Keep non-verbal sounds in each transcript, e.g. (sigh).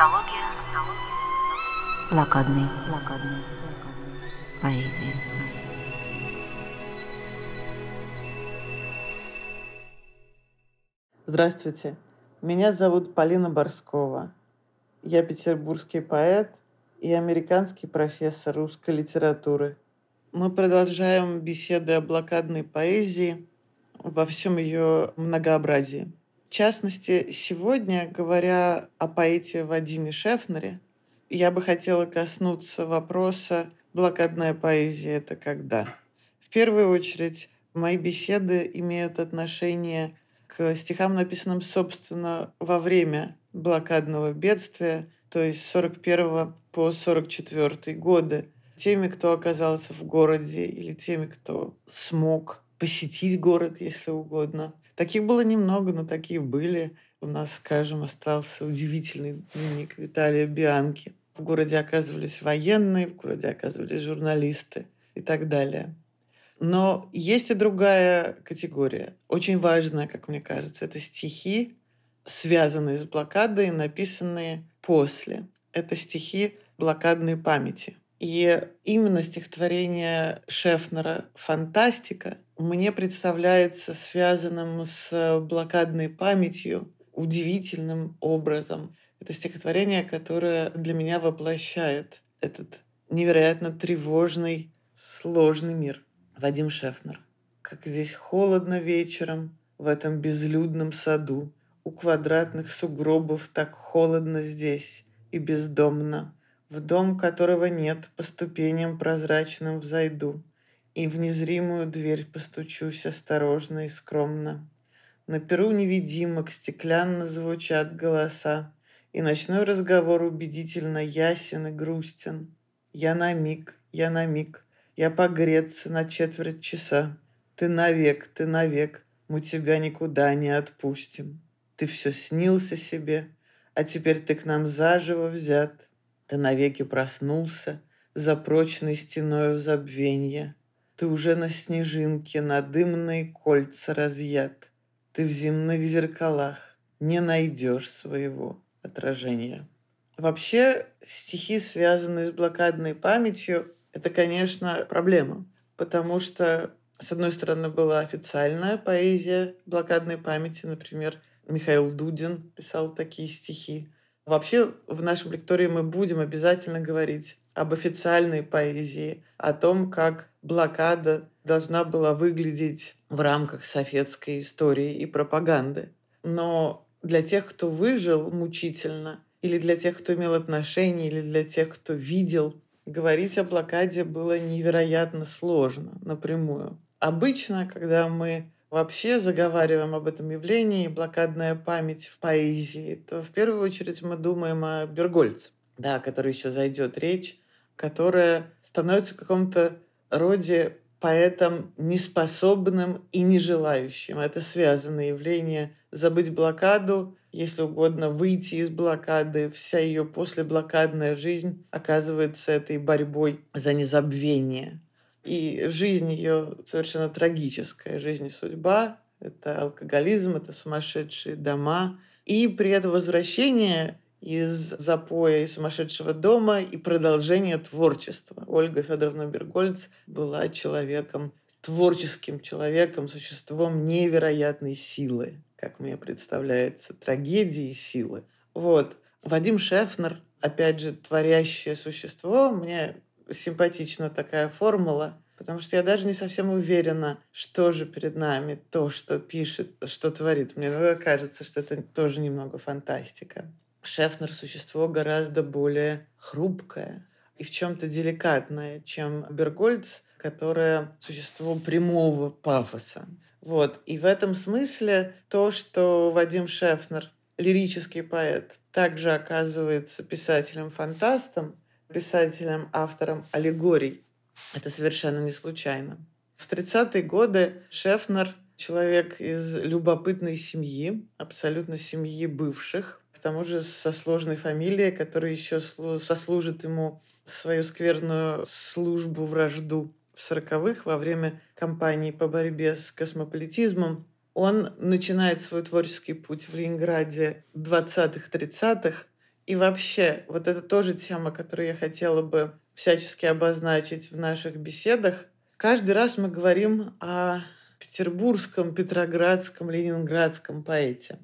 Антология. Блокадный. Блокадный. Поэзия. Здравствуйте. Меня зовут Полина Борскова. Я петербургский поэт и американский профессор русской литературы. Мы продолжаем беседы о блокадной поэзии во всем ее многообразии. В частности, сегодня, говоря о поэте Вадиме Шефнере, я бы хотела коснуться вопроса «блокадная поэзия – это когда?». В первую очередь, мои беседы имеют отношение к стихам, написанным, собственно, во время блокадного бедствия, то есть с 41 по 44 годы, теми, кто оказался в городе или теми, кто смог посетить город, если угодно – Таких было немного, но такие были. У нас, скажем, остался удивительный дневник Виталия Бианки. В городе оказывались военные, в городе оказывались журналисты и так далее. Но есть и другая категория, очень важная, как мне кажется. Это стихи, связанные с блокадой, написанные после. Это стихи блокадной памяти. И именно стихотворение Шефнера «Фантастика» мне представляется связанным с блокадной памятью удивительным образом. Это стихотворение, которое для меня воплощает этот невероятно тревожный, сложный мир. Вадим Шефнер. Как здесь холодно вечером в этом безлюдном саду. У квадратных сугробов так холодно здесь и бездомно. В дом, которого нет, по ступеням прозрачным взойду и в незримую дверь постучусь осторожно и скромно. На перу невидимок стеклянно звучат голоса, и ночной разговор убедительно ясен и грустен. Я на миг, я на миг, я погреться на четверть часа. Ты навек, ты навек, мы тебя никуда не отпустим. Ты все снился себе, а теперь ты к нам заживо взят. Ты навеки проснулся за прочной стеною забвенья. Ты уже на снежинке, на дымные кольца разъят. Ты в земных зеркалах не найдешь своего отражения. Вообще, стихи, связанные с блокадной памятью, это, конечно, проблема. Потому что, с одной стороны, была официальная поэзия блокадной памяти. Например, Михаил Дудин писал такие стихи. Вообще, в нашем лектории мы будем обязательно говорить об официальной поэзии, о том, как блокада должна была выглядеть в рамках советской истории и пропаганды. Но для тех, кто выжил мучительно, или для тех, кто имел отношения, или для тех, кто видел, говорить о блокаде было невероятно сложно напрямую. Обычно, когда мы вообще заговариваем об этом явлении, блокадная память в поэзии, то в первую очередь мы думаем о Бергольце, да, о которой еще зайдет речь, которая становится в каком-то роде поэтом неспособным и не желающим. Это связанное явление. Забыть блокаду, если угодно, выйти из блокады, вся ее послеблокадная жизнь оказывается этой борьбой за незабвение. И жизнь ее совершенно трагическая. Жизнь и судьба — это алкоголизм, это сумасшедшие дома. И при этом возвращение из запоя и сумасшедшего дома и продолжение творчества. Ольга Федоровна Бергольц была человеком, творческим человеком, существом невероятной силы, как мне представляется, трагедии силы. Вот. Вадим Шефнер, опять же, творящее существо, мне симпатична такая формула, потому что я даже не совсем уверена, что же перед нами то, что пишет, что творит. Мне кажется, что это тоже немного фантастика. Шефнер существо гораздо более хрупкое и в чем-то деликатное, чем Бергольц, которое существо прямого пафоса. Вот. И в этом смысле то, что Вадим Шефнер, лирический поэт, также оказывается писателем-фантастом, писателем-автором аллегорий, это совершенно не случайно. В 30-е годы Шефнер человек из любопытной семьи, абсолютно семьи бывших, к тому же со сложной фамилией, которая еще сослужит ему свою скверную службу, вражду в сороковых во время кампании по борьбе с космополитизмом. Он начинает свой творческий путь в Ленинграде в 20-30-х И вообще, вот это тоже тема, которую я хотела бы всячески обозначить в наших беседах. Каждый раз мы говорим о петербургском, петроградском, ленинградском поэте.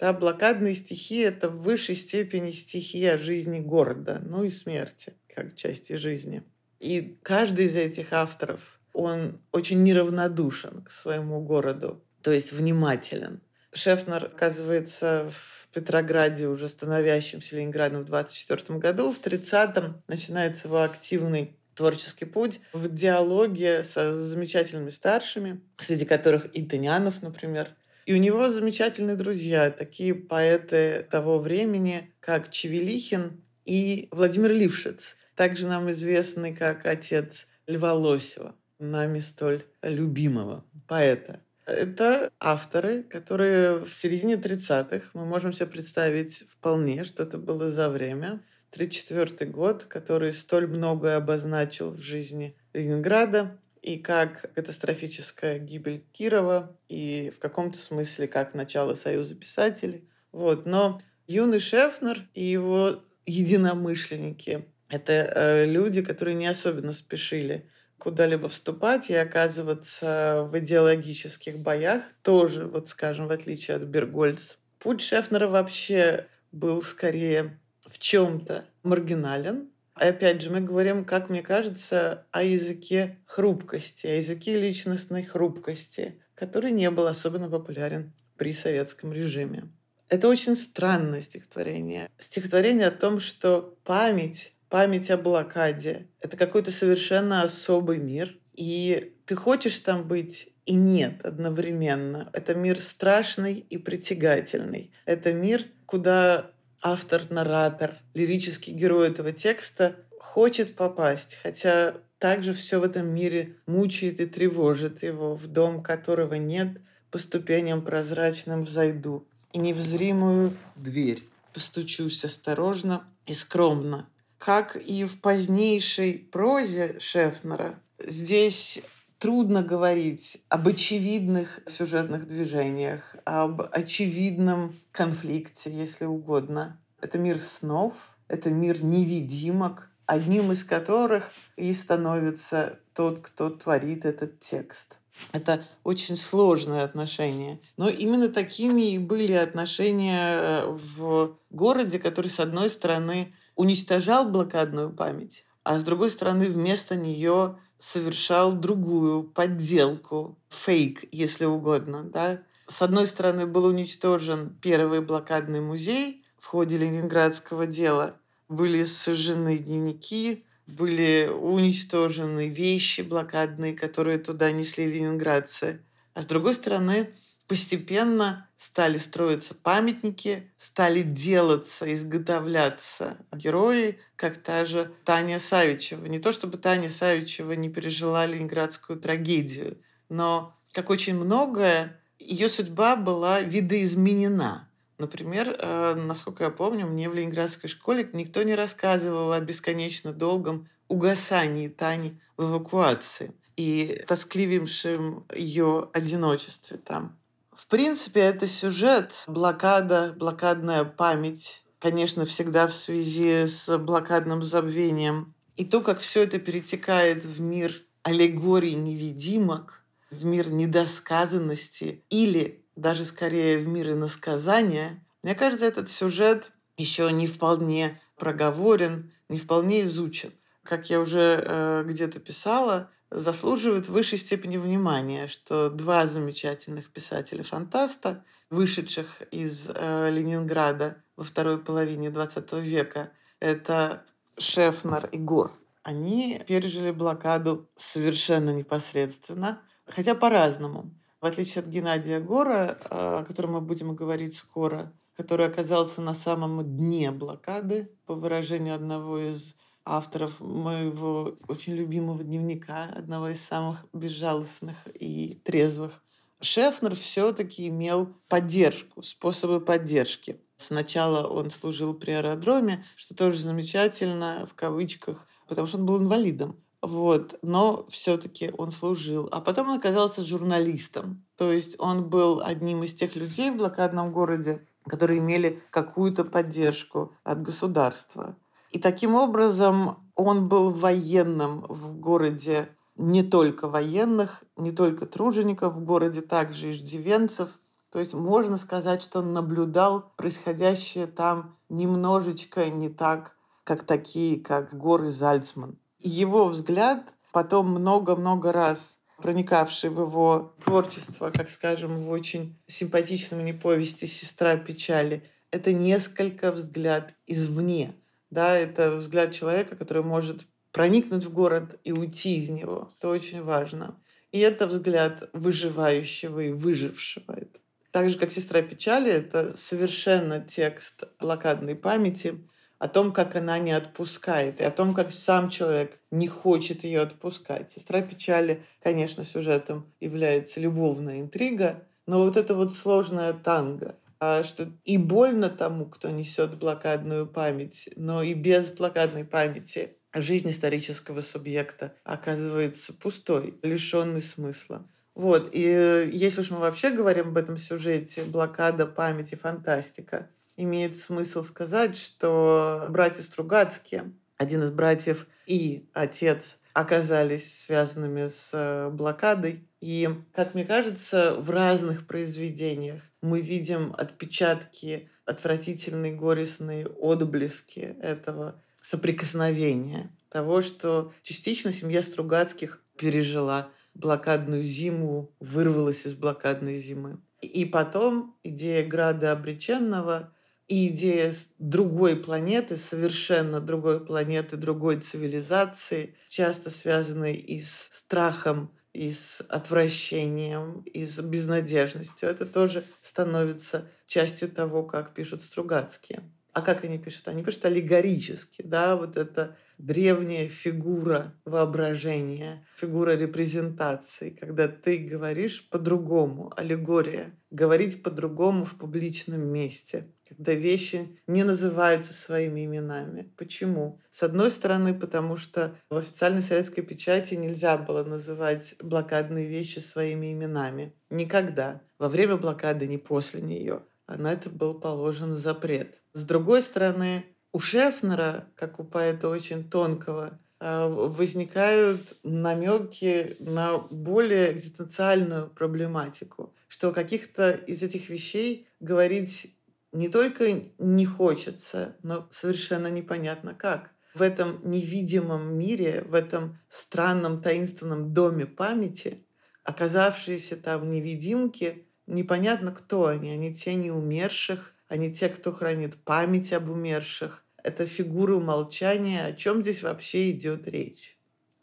Да, блокадные стихи — это в высшей степени стихи о жизни города, ну и смерти, как части жизни. И каждый из этих авторов, он очень неравнодушен к своему городу, то есть внимателен. Шефнер оказывается в Петрограде, уже становящимся Ленинградом в 24 году. В 30-м начинается его активный творческий путь в диалоге со замечательными старшими, среди которых и Тынянов, например. И у него замечательные друзья, такие поэты того времени, как Чевелихин и Владимир Лившиц, также нам известный как отец Льва Лосева, нами столь любимого поэта. Это авторы, которые в середине 30-х, мы можем себе представить вполне, что это было за время, 1934 год, который столь многое обозначил в жизни Ленинграда, и как катастрофическая гибель Кирова, и в каком-то смысле как начало Союза писателей. Вот. Но юный Шефнер и его единомышленники — это э, люди, которые не особенно спешили куда-либо вступать и оказываться в идеологических боях, тоже, вот скажем, в отличие от Бергольц. Путь Шефнера вообще был скорее в чем-то маргинален. И опять же, мы говорим, как мне кажется, о языке хрупкости, о языке личностной хрупкости, который не был особенно популярен при советском режиме. Это очень странное стихотворение. Стихотворение о том, что память, память о блокаде — это какой-то совершенно особый мир, и ты хочешь там быть и нет одновременно. Это мир страшный и притягательный. Это мир, куда автор, наратор, лирический герой этого текста хочет попасть, хотя также все в этом мире мучает и тревожит его, в дом которого нет, по ступеням прозрачным взойду, и невзримую дверь постучусь осторожно и скромно. Как и в позднейшей прозе Шефнера, здесь трудно говорить об очевидных сюжетных движениях, об очевидном конфликте, если угодно. Это мир снов, это мир невидимок, одним из которых и становится тот, кто творит этот текст. Это очень сложное отношение. Но именно такими и были отношения э, в городе, который, с одной стороны, уничтожал блокадную память, а с другой стороны, вместо нее совершал другую подделку, фейк, если угодно. Да? С одной стороны, был уничтожен первый блокадный музей в ходе ленинградского дела. Были сожжены дневники, были уничтожены вещи блокадные, которые туда несли ленинградцы. А с другой стороны, постепенно стали строиться памятники, стали делаться, изготовляться герои, как та же Таня Савичева. Не то чтобы Таня Савичева не пережила ленинградскую трагедию, но, как очень многое, ее судьба была видоизменена. Например, э, насколько я помню, мне в ленинградской школе никто не рассказывал о бесконечно долгом угасании Тани в эвакуации и тоскливейшем ее одиночестве там. В принципе, это сюжет, блокада, блокадная память, конечно, всегда в связи с блокадным забвением. И то, как все это перетекает в мир аллегорий невидимок, в мир недосказанности или даже скорее в мир иносказания, мне кажется, этот сюжет еще не вполне проговорен, не вполне изучен. Как я уже э, где-то писала, заслуживают высшей степени внимания, что два замечательных писателя-фантаста, вышедших из э, Ленинграда во второй половине XX века, это Шефнер и Гор. Они пережили блокаду совершенно непосредственно, хотя по-разному. В отличие от Геннадия Гора, э, о котором мы будем говорить скоро, который оказался на самом дне блокады, по выражению одного из авторов моего очень любимого дневника, одного из самых безжалостных и трезвых. Шефнер все-таки имел поддержку, способы поддержки. Сначала он служил при аэродроме, что тоже замечательно, в кавычках, потому что он был инвалидом. Вот, но все-таки он служил. А потом он оказался журналистом. То есть он был одним из тех людей в блокадном городе, которые имели какую-то поддержку от государства. И таким образом он был военным в городе не только военных, не только тружеников, в городе также иждивенцев. То есть можно сказать, что он наблюдал происходящее там немножечко не так, как такие, как горы Зальцман. Его взгляд потом много-много раз проникавший в его творчество, как скажем, в очень симпатичном не повести «Сестра печали», это несколько взгляд извне. Да, это взгляд человека, который может проникнуть в город и уйти из него. Это очень важно. И это взгляд выживающего и выжившего. Это так же, как «Сестра печали», это совершенно текст блокадной памяти о том, как она не отпускает, и о том, как сам человек не хочет ее отпускать. «Сестра печали», конечно, сюжетом является любовная интрига, но вот это вот сложная танго, что и больно тому, кто несет блокадную память, но и без блокадной памяти жизнь исторического субъекта оказывается пустой, лишенный смысла. Вот, и если уж мы вообще говорим об этом сюжете, блокада памяти, фантастика, имеет смысл сказать, что братья Стругацкие, один из братьев и отец, оказались связанными с э, блокадой. И, как мне кажется, в разных произведениях мы видим отпечатки, отвратительные, горестные отблески этого соприкосновения, того, что частично семья Стругацких пережила блокадную зиму, вырвалась из блокадной зимы. И потом идея града обреченного и идея другой планеты, совершенно другой планеты, другой цивилизации, часто связанной и с страхом, и с отвращением, и с безнадежностью. Это тоже становится частью того, как пишут Стругацкие. А как они пишут? Они пишут аллегорически, да, вот это древняя фигура воображения, фигура репрезентации, когда ты говоришь по-другому, аллегория, говорить по-другому в публичном месте, когда вещи не называются своими именами. Почему? С одной стороны, потому что в официальной советской печати нельзя было называть блокадные вещи своими именами. Никогда. Во время блокады, не после нее. А на это был положен запрет. С другой стороны, у Шефнера, как у поэта очень тонкого, а, возникают намеки на более экзистенциальную проблематику, что каких-то из этих вещей говорить не только не хочется, но совершенно непонятно как. В этом невидимом мире, в этом странном таинственном доме памяти, оказавшиеся там невидимки, непонятно кто они. Они тени умерших, они те, кто хранит память об умерших. Это фигуры умолчания. О чем здесь вообще идет речь?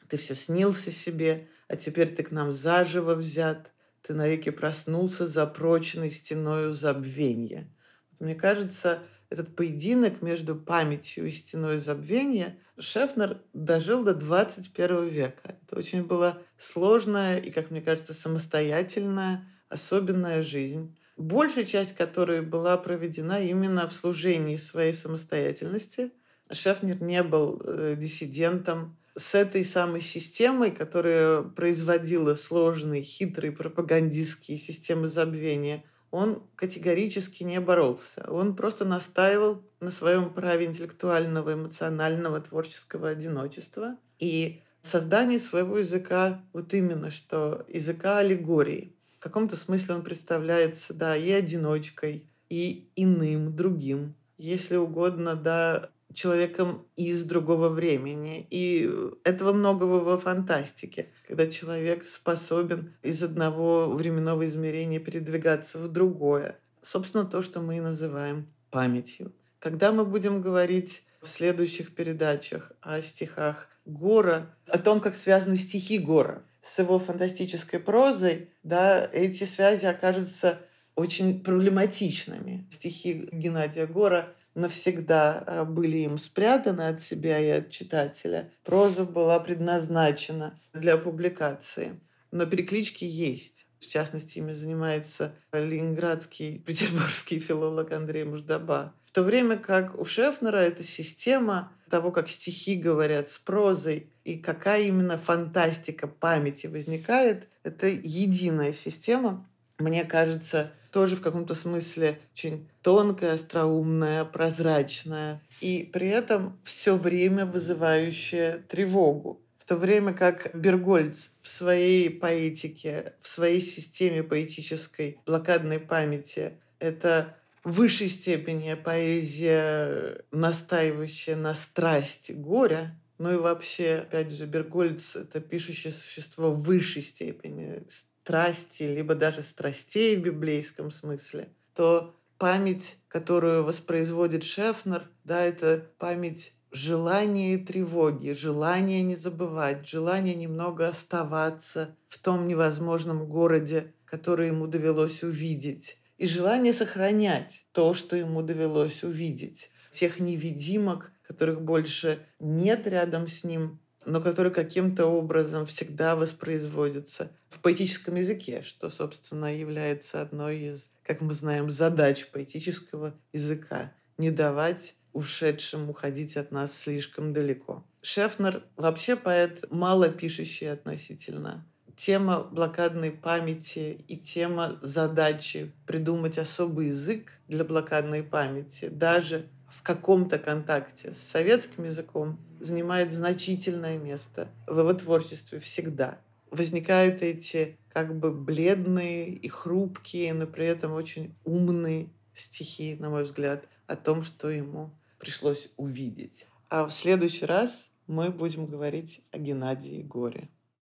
Ты все снился себе, а теперь ты к нам заживо взят. Ты навеки проснулся за прочной стеною забвенья. Мне кажется, этот поединок между памятью и стеной забвения Шефнер дожил до 21 века. Это очень была сложная и, как мне кажется, самостоятельная, особенная жизнь большая часть которой была проведена именно в служении своей самостоятельности. Шефнер не был э, диссидентом. С этой самой системой, которая производила сложные, хитрые пропагандистские системы забвения, он категорически не боролся. Он просто настаивал на своем праве интеллектуального, эмоционального, творческого одиночества и создании своего языка вот именно что языка аллегории каком-то смысле он представляется, да, и одиночкой, и иным, другим, если угодно, да, человеком из другого времени. И этого многого во фантастике, когда человек способен из одного временного измерения передвигаться в другое. Собственно, то, что мы и называем памятью. Когда мы будем говорить в следующих передачах о стихах Гора, о том, как связаны стихи Гора с его фантастической прозой, да, эти связи окажутся очень проблематичными. Стихи Геннадия Гора навсегда а, были им спрятаны от себя и от читателя. Проза была предназначена для публикации. Но переклички есть. В частности, ими занимается ленинградский, (laughs) петербургский филолог Андрей Муждаба. В то время как у Шефнера эта система того, как стихи говорят с прозой, и какая именно фантастика памяти возникает, это единая система. Мне кажется, тоже в каком-то смысле очень тонкая, остроумная, прозрачная, и при этом все время вызывающая тревогу. В то время как Бергольц в своей поэтике, в своей системе поэтической блокадной памяти это в высшей степени поэзия, настаивающая на страсти горя, ну и вообще, опять же, Бергольц — это пишущее существо в высшей степени страсти, либо даже страстей в библейском смысле, то память, которую воспроизводит Шефнер, да, это память желания и тревоги, желание не забывать, желание немного оставаться в том невозможном городе, который ему довелось увидеть, и желание сохранять то, что ему довелось увидеть, тех невидимок, которых больше нет рядом с ним, но которые каким-то образом всегда воспроизводятся в поэтическом языке, что, собственно, является одной из, как мы знаем, задач поэтического языка — не давать ушедшим уходить от нас слишком далеко. Шефнер вообще поэт, мало пишущий относительно. Тема блокадной памяти и тема задачи придумать особый язык для блокадной памяти, даже в каком-то контакте с советским языком занимает значительное место в его творчестве всегда. Возникают эти как бы бледные и хрупкие, но при этом очень умные стихи, на мой взгляд, о том, что ему пришлось увидеть. А в следующий раз мы будем говорить о Геннадии Горе.